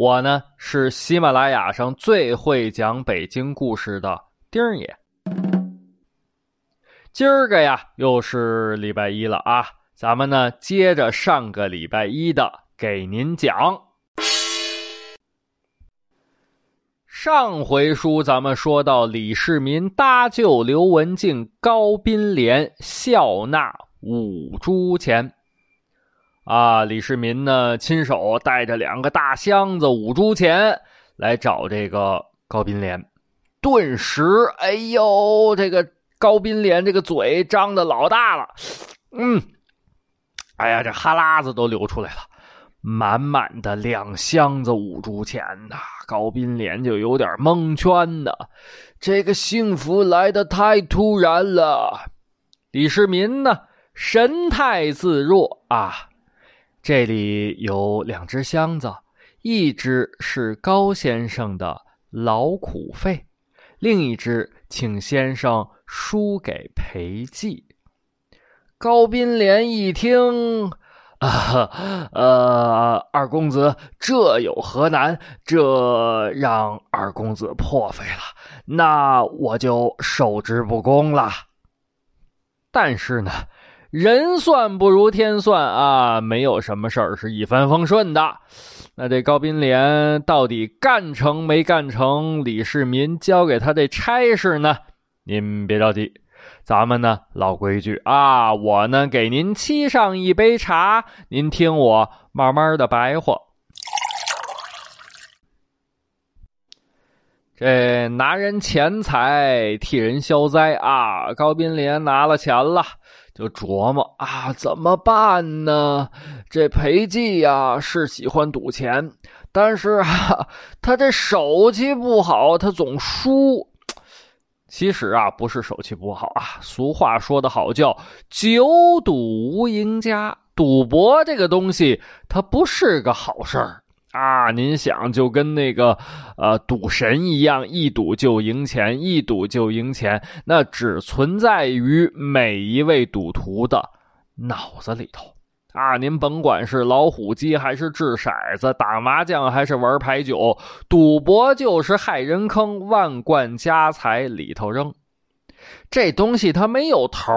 我呢是喜马拉雅上最会讲北京故事的丁儿爷。今儿个呀又是礼拜一了啊。咱们呢，接着上个礼拜一的给您讲。上回书咱们说到李世民搭救刘文静，高宾莲笑纳五铢钱。啊，李世民呢，亲手带着两个大箱子五铢钱来找这个高斌连，顿时，哎呦，这个高斌连这个嘴张的老大了，嗯。哎呀，这哈喇子都流出来了，满满的两箱子五铢钱呐！高斌连就有点蒙圈呢，这个幸福来的太突然了。李世民呢，神态自若啊。这里有两只箱子，一只是高先生的劳苦费，另一只请先生输给裴寂。高宾莲一听，啊，呃，二公子，这有何难？这让二公子破费了，那我就受之不恭了。但是呢，人算不如天算啊，没有什么事儿是一帆风顺的。那这高斌连到底干成没干成李世民交给他的差事呢？您别着急。咱们呢，老规矩啊，我呢给您沏上一杯茶，您听我慢慢的白话。这拿人钱财替人消灾啊！高斌连拿了钱了，就琢磨啊，怎么办呢？这裴寂呀是喜欢赌钱，但是啊，他这手气不好，他总输。其实啊，不是手气不好啊。俗话说得好，叫“久赌无赢家”。赌博这个东西，它不是个好事儿啊。您想，就跟那个呃赌神一样，一赌就赢钱，一赌就赢钱，那只存在于每一位赌徒的脑子里头。啊，您甭管是老虎机还是掷骰子、打麻将还是玩牌九，赌博就是害人坑，万贯家财里头扔。这东西它没有头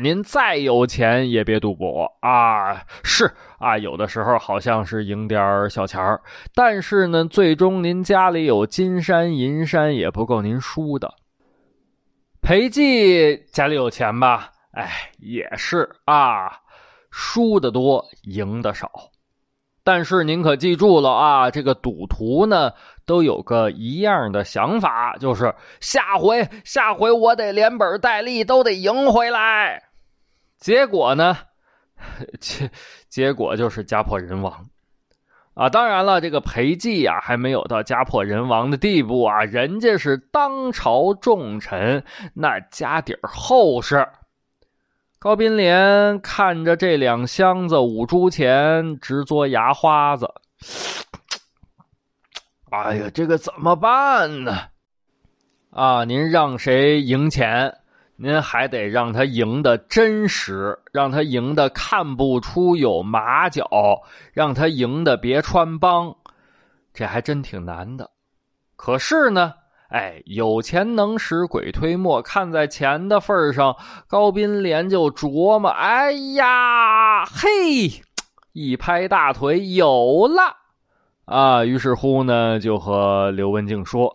您再有钱也别赌博啊！是啊，有的时候好像是赢点小钱儿，但是呢，最终您家里有金山银山也不够您输的。裴寂家里有钱吧？哎，也是啊。输的多，赢的少，但是您可记住了啊！这个赌徒呢，都有个一样的想法，就是下回下回我得连本带利都得赢回来。结果呢，结结果就是家破人亡啊！当然了，这个裴寂啊，还没有到家破人亡的地步啊，人家是当朝重臣，那家底儿厚实。高斌连看着这两箱子五铢钱，直嘬牙花子。哎呀，这个怎么办呢？啊，您让谁赢钱，您还得让他赢的真实，让他赢的看不出有马脚，让他赢的别穿帮，这还真挺难的。可是呢。哎，有钱能使鬼推磨，看在钱的份上，高斌连就琢磨：哎呀，嘿，一拍大腿，有了啊！于是乎呢，就和刘文静说：“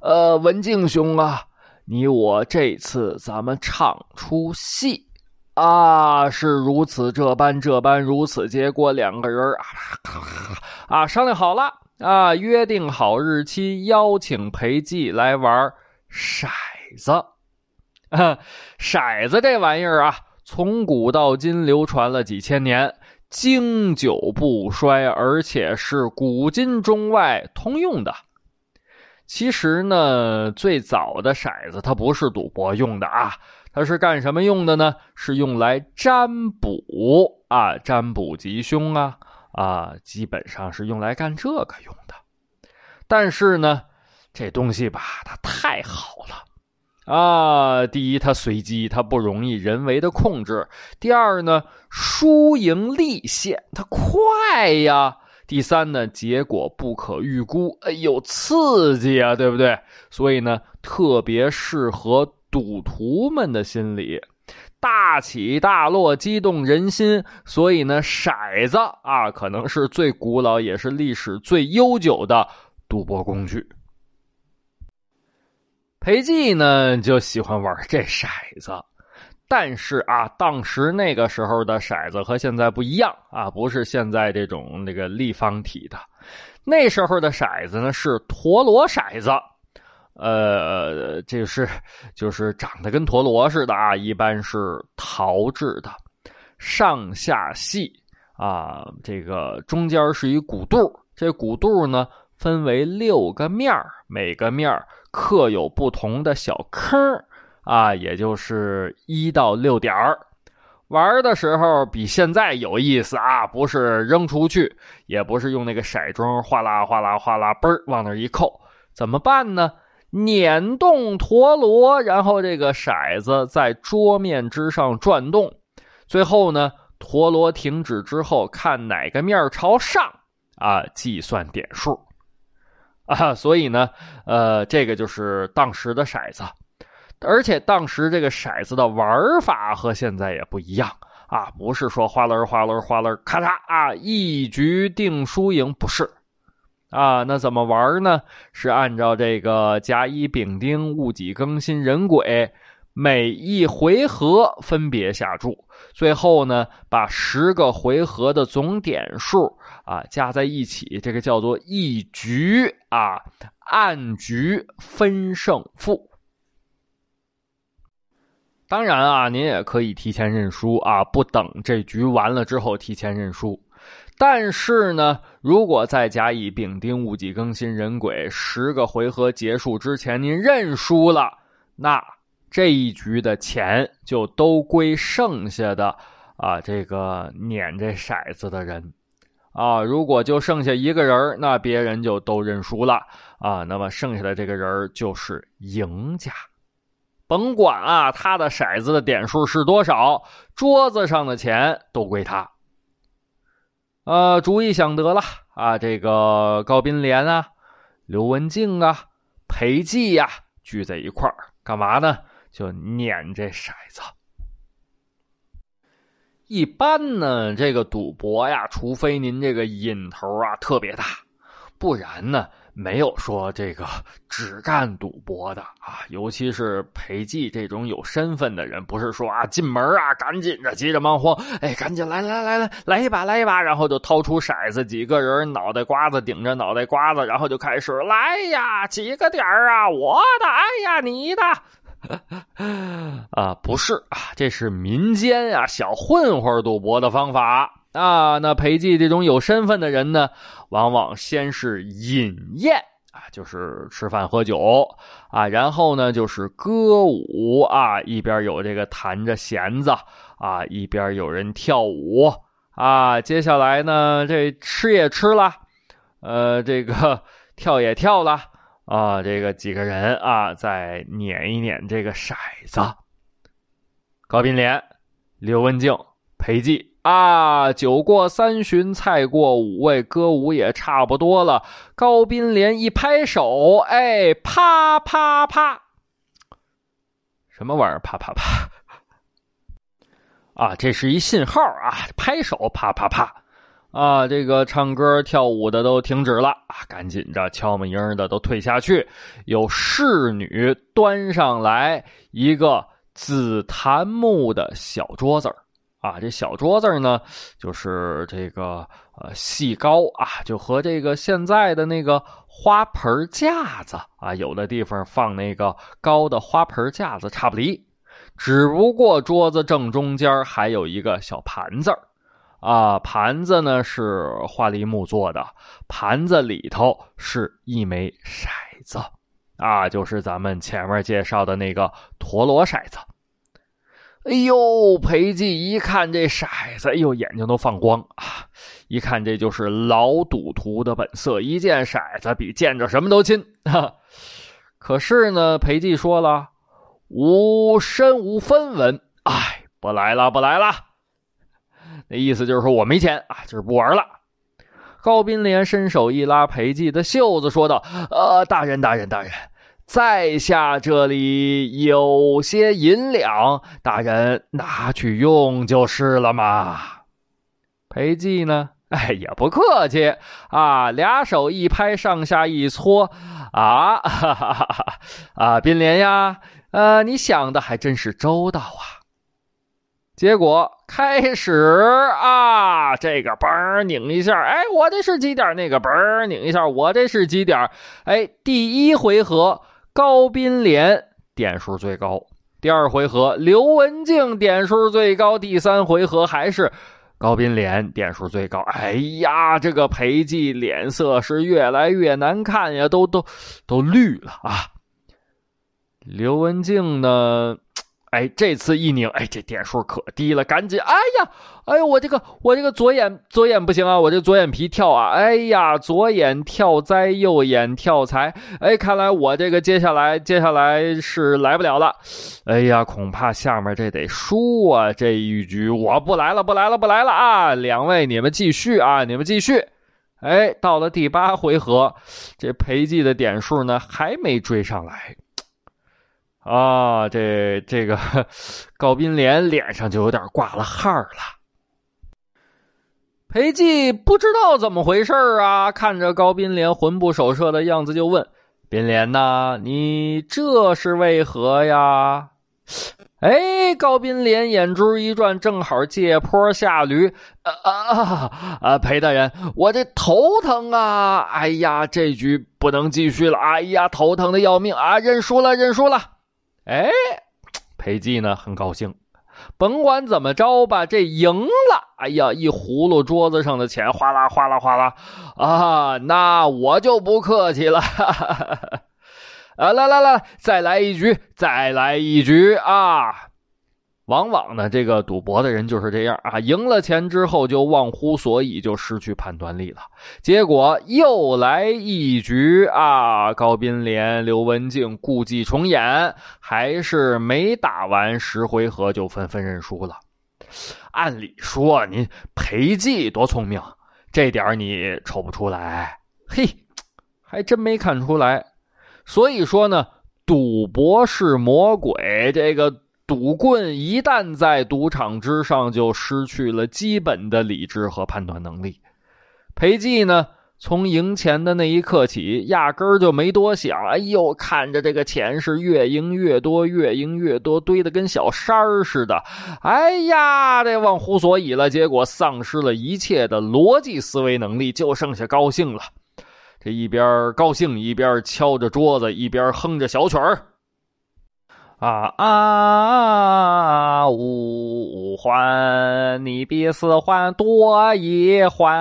呃，文静兄啊，你我这次咱们唱出戏啊，是如此这般这般，如此结果，两个人啊啊商量好了。”啊，约定好日期，邀请裴寂来玩骰子。骰子这玩意儿啊，从古到今流传了几千年，经久不衰，而且是古今中外通用的。其实呢，最早的骰子它不是赌博用的啊，它是干什么用的呢？是用来占卜啊，占卜吉凶啊啊，基本上是用来干这个用的。但是呢，这东西吧，它太好了啊！第一，它随机，它不容易人为的控制；第二呢，输赢立现，它快呀。第三呢，结果不可预估，哎呦，刺激啊，对不对？所以呢，特别适合赌徒们的心理，大起大落，激动人心。所以呢，骰子啊，可能是最古老也是历史最悠久的赌博工具。裴寂呢，就喜欢玩这骰子。但是啊，当时那个时候的骰子和现在不一样啊，不是现在这种那个立方体的，那时候的骰子呢是陀螺骰子，呃，这是就是长得跟陀螺似的啊，一般是陶制的，上下细啊，这个中间是一鼓肚，这鼓肚呢分为六个面每个面刻有不同的小坑啊，也就是一到六点儿，玩的时候比现在有意思啊！不是扔出去，也不是用那个骰盅哗啦哗啦哗啦嘣儿往那一扣，怎么办呢？捻动陀螺，然后这个骰子在桌面之上转动，最后呢，陀螺停止之后，看哪个面朝上啊，计算点数 啊！所以呢，呃，这个就是当时的骰子。而且当时这个骰子的玩法和现在也不一样啊，不是说哗啦哗啦哗啦咔嚓啊一局定输赢，不是啊，那怎么玩呢？是按照这个甲乙丙丁戊己庚辛壬癸每一回合分别下注，最后呢把十个回合的总点数啊加在一起，这个叫做一局啊，按局分胜负。当然啊，您也可以提前认输啊，不等这局完了之后提前认输。但是呢，如果在甲乙丙丁戊己庚辛壬癸十个回合结束之前您认输了，那这一局的钱就都归剩下的啊这个撵这骰子的人啊。如果就剩下一个人那别人就都认输了啊。那么剩下的这个人就是赢家。甭管啊，他的骰子的点数是多少，桌子上的钱都归他。呃，主意想得了啊，这个高斌莲啊、刘文静啊、裴寂呀，聚在一块儿干嘛呢？就撵这骰子。一般呢，这个赌博呀，除非您这个瘾头啊特别大，不然呢。没有说这个只干赌博的啊，尤其是裴寂这种有身份的人，不是说啊进门啊赶紧着急着忙慌，哎赶紧来来来来来一把来一把，然后就掏出骰子，几个人脑袋瓜子顶着脑袋瓜子，然后就开始来呀几个点啊，我的哎呀你的 啊不是啊，这是民间啊小混混赌博的方法。啊，那裴寂这种有身份的人呢，往往先是饮宴啊，就是吃饭喝酒啊，然后呢就是歌舞啊，一边有这个弹着弦子啊，一边有人跳舞啊，接下来呢这吃也吃了，呃，这个 跳也跳了啊，这个几个人啊再捻一捻这个骰子，高斌连、刘文静、裴寂。啊，酒过三巡，菜过五味，歌舞也差不多了。高斌连一拍手，哎，啪啪啪，什么玩意儿？啪啪啪！啊，这是一信号啊！拍手，啪啪啪！啊，这个唱歌跳舞的都停止了啊，赶紧着悄没音的都退下去。有侍女端上来一个紫檀木的小桌子。啊，这小桌子呢，就是这个呃细高啊，就和这个现在的那个花盆架子啊，有的地方放那个高的花盆架子差不离，只不过桌子正中间还有一个小盘子啊，盘子呢是花梨木做的，盘子里头是一枚骰子，啊，就是咱们前面介绍的那个陀螺骰子。哎呦，裴寂一看这骰子，哎呦，眼睛都放光啊！一看这就是老赌徒的本色，一见骰子比见着什么都亲。可是呢，裴寂说了：“无身无分文，哎，不来了，不来了。”那意思就是说我没钱啊，就是不玩了。高斌连伸手一拉裴寂的袖子，说道：“呃，大人，大人，大人。”在下这里有些银两，大人拿去用就是了嘛。裴寂呢？哎，也不客气啊，俩手一拍，上下一搓，啊，哈哈哈哈啊，斌连呀，呃，你想的还真是周到啊。结果开始啊，这个嘣拧一下，哎，我这是几点？那个嘣拧一下，我这是几点？哎，第一回合。高宾莲点数最高，第二回合刘文静点数最高，第三回合还是高宾莲点数最高。哎呀，这个裴寂脸色是越来越难看呀，都都都绿了啊！刘文静呢？哎，这次一拧，哎，这点数可低了，赶紧！哎呀，哎呦，我这个，我这个左眼，左眼不行啊，我这左眼皮跳啊！哎呀，左眼跳灾，右眼跳财，哎，看来我这个接下来，接下来是来不了了。哎呀，恐怕下面这得输啊！这一局我不来了，不来了，不来了啊！两位，你们继续啊，你们继续。哎，到了第八回合，这裴寂的点数呢，还没追上来。啊，这这个 高斌连脸上就有点挂了汗了。裴寂不知道怎么回事啊，看着高斌连魂不守舍的样子，就问：“斌连呐，你这是为何呀？”哎，高斌连眼珠一转，正好借坡下驴。啊啊啊！裴大人，我这头疼啊！哎呀，这局不能继续了！哎呀，头疼的要命啊！认输了，认输了。哎，裴寂呢很高兴，甭管怎么着吧，这赢了。哎呀，一葫芦桌子上的钱哗啦哗啦哗啦啊！那我就不客气了，哈哈哈啊，来来来，再来一局，再来一局啊！往往呢，这个赌博的人就是这样啊，赢了钱之后就忘乎所以，就失去判断力了。结果又来一局啊，高斌连、刘文静故伎重演，还是没打完十回合就纷纷认输了。按理说，您裴寂多聪明，这点你瞅不出来？嘿，还真没看出来。所以说呢，赌博是魔鬼，这个。赌棍一旦在赌场之上，就失去了基本的理智和判断能力。裴寂呢，从赢钱的那一刻起，压根儿就没多想。哎呦，看着这个钱是越赢越多，越赢越多，堆得跟小山儿似的。哎呀，这忘乎所以了。结果丧失了一切的逻辑思维能力，就剩下高兴了。这一边高兴，一边敲着桌子，一边哼着小曲儿。啊啊！五环，你比四环多一环。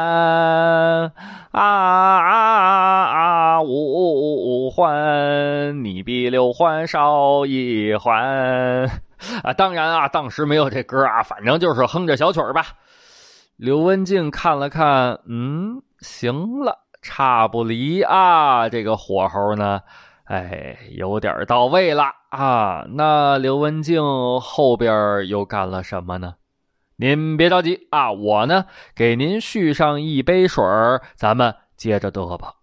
啊啊啊！五环，你比六环少一环。啊，当然啊，当时没有这歌啊，反正就是哼着小曲儿吧。刘文静看了看，嗯，行了，差不离啊，这个火候呢。哎，有点到位了啊！那刘文静后边又干了什么呢？您别着急啊，我呢给您续上一杯水咱们接着嘚吧。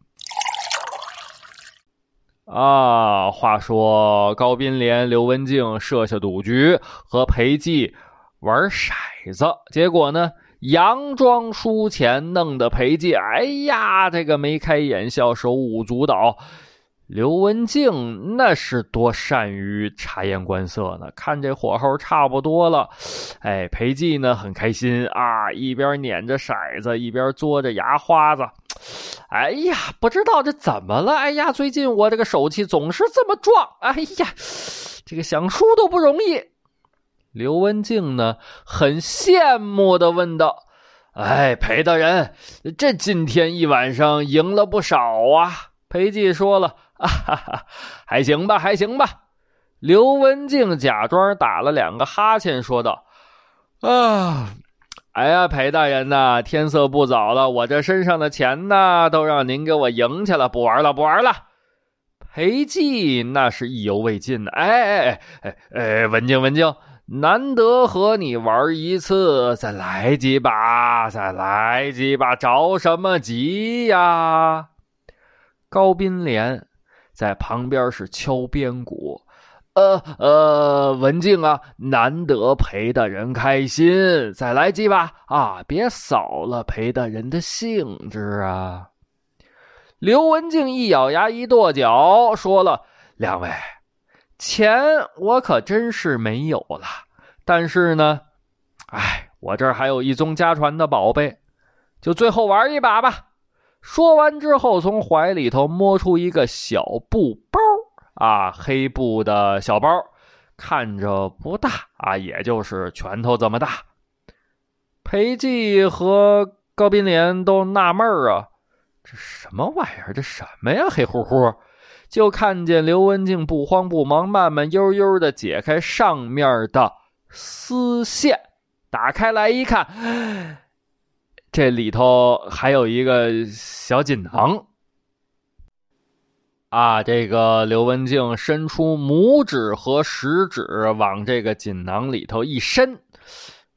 啊，话说高斌连、刘文静设下赌局，和裴寂玩骰子，结果呢，佯装输钱，弄得裴寂哎呀，这个眉开眼笑，手舞足蹈。刘文静那是多善于察言观色呢，看这火候差不多了，哎，裴寂呢很开心啊，一边捻着骰子，一边嘬着牙花子。哎呀，不知道这怎么了？哎呀，最近我这个手气总是这么壮。哎呀，这个想输都不容易。刘文静呢很羡慕的问道：“哎，裴大人，这今天一晚上赢了不少啊！裴寂说了：“哈哈，还行吧，还行吧。”刘文静假装打了两个哈欠，说道：“啊，哎呀，裴大人呐，天色不早了，我这身上的钱呢，都让您给我赢去了，不玩了，不玩了。”裴寂那是意犹未尽呢，哎哎哎哎，文静文静。难得和你玩一次，再来几把，再来几把，着什么急呀？高斌莲在旁边是敲边鼓，呃呃，文静啊，难得陪的人开心，再来几把啊，别扫了陪的人的兴致啊！刘文静一咬牙一跺脚，说了：“两位。”钱我可真是没有了，但是呢，哎，我这儿还有一宗家传的宝贝，就最后玩一把吧。说完之后，从怀里头摸出一个小布包啊，黑布的小包，看着不大啊，也就是拳头这么大。裴寂和高宾莲都纳闷啊，这什么玩意儿？这什么呀？黑乎乎。就看见刘文静不慌不忙、慢慢悠悠的解开上面的丝线，打开来一看，这里头还有一个小锦囊。啊，这个刘文静伸出拇指和食指往这个锦囊里头一伸，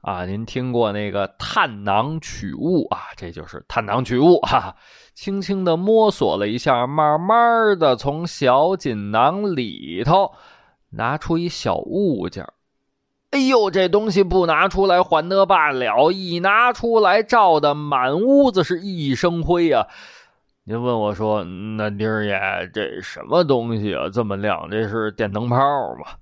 啊，您听过那个探囊取物啊？这就是探囊取物 哈。轻轻的摸索了一下，慢慢的从小锦囊里头拿出一小物件哎呦，这东西不拿出来还得罢了，一拿出来照的满屋子是一身灰呀！您问我说：“那丁儿爷，这什么东西啊？这么亮？这是电灯泡吗？”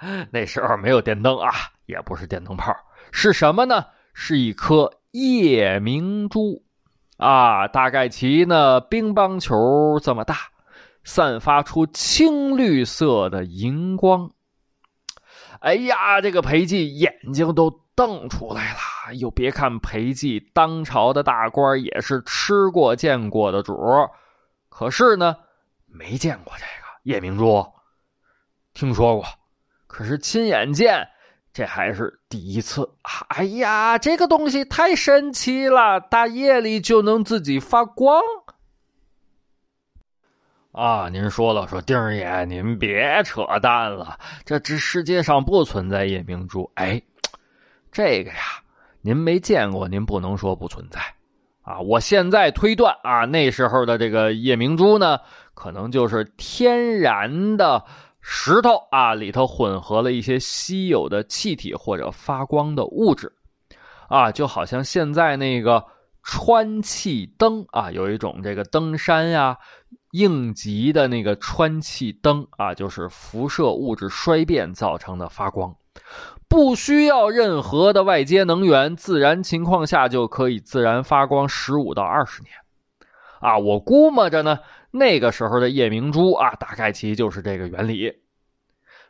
那时候没有电灯啊，也不是电灯泡，是什么呢？是一颗夜明珠。啊，大概其呢，乒乓球这么大，散发出青绿色的荧光。哎呀，这个裴寂眼睛都瞪出来了。又别看裴寂当朝的大官，也是吃过见过的主可是呢，没见过这个夜明珠，听说过，可是亲眼见。这还是第一次！哎呀，这个东西太神奇了，大夜里就能自己发光。啊，您说了，说丁儿爷，您别扯淡了，这这世界上不存在夜明珠。哎，这个呀，您没见过，您不能说不存在。啊，我现在推断啊，那时候的这个夜明珠呢，可能就是天然的。石头啊，里头混合了一些稀有的气体或者发光的物质，啊，就好像现在那个穿气灯啊，有一种这个登山呀、应急的那个穿气灯啊，就是辐射物质衰变造成的发光，不需要任何的外接能源，自然情况下就可以自然发光十五到二十年，啊，我估摸着呢。那个时候的夜明珠啊，大概其就是这个原理。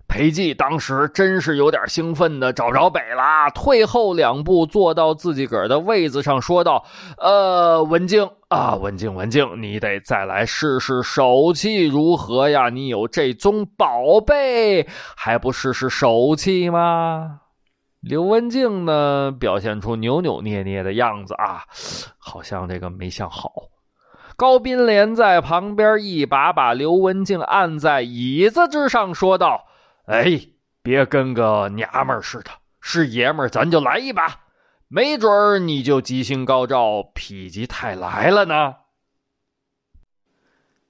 裴寂当时真是有点兴奋的找着北了，退后两步，坐到自己个儿的位子上，说道：“呃，文静啊，文静，文静，你得再来试试手气如何呀？你有这宗宝贝，还不试试手气吗？”刘文静呢，表现出扭扭捏捏的样子啊，好像这个没想好。高斌连在旁边一把把刘文静按在椅子之上，说道：“哎，别跟个娘们似的，是爷们咱就来一把，没准你就吉星高照、否极泰来了呢。”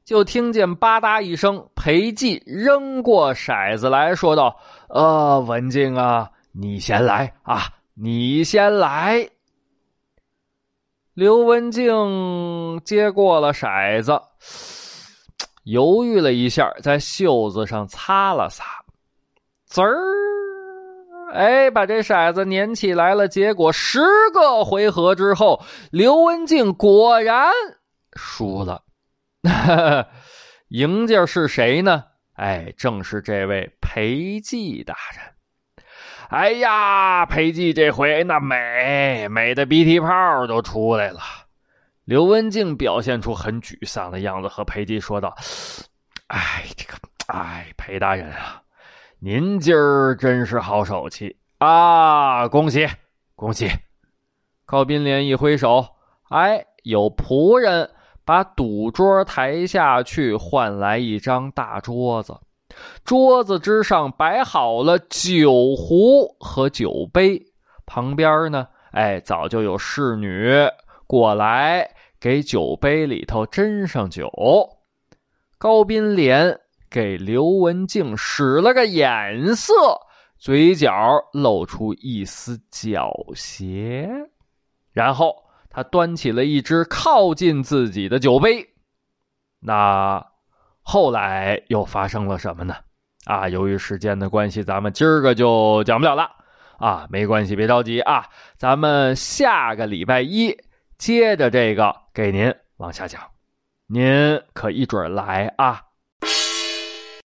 就听见吧嗒一声，裴寂扔过骰子来说道：“呃，文静啊，你先来啊，你先来。”刘文静接过了骰子，犹豫了一下，在袖子上擦了擦，滋儿，哎，把这骰子粘起来了。结果十个回合之后，刘文静果然输了。赢家是谁呢？哎，正是这位裴寂大人。哎呀，裴寂这回那美美的鼻涕泡都出来了。刘文静表现出很沮丧的样子，和裴寂说道：“哎，这个，哎，裴大人啊，您今儿真是好手气啊！恭喜，恭喜！”高斌连一挥手，哎，有仆人把赌桌抬下去，换来一张大桌子。桌子之上摆好了酒壶和酒杯，旁边呢，哎，早就有侍女过来给酒杯里头斟上酒。高斌连给刘文静使了个眼色，嘴角露出一丝狡黠，然后他端起了一只靠近自己的酒杯，那。后来又发生了什么呢？啊，由于时间的关系，咱们今儿个就讲不了了。啊，没关系，别着急啊，咱们下个礼拜一接着这个给您往下讲，您可一准来啊。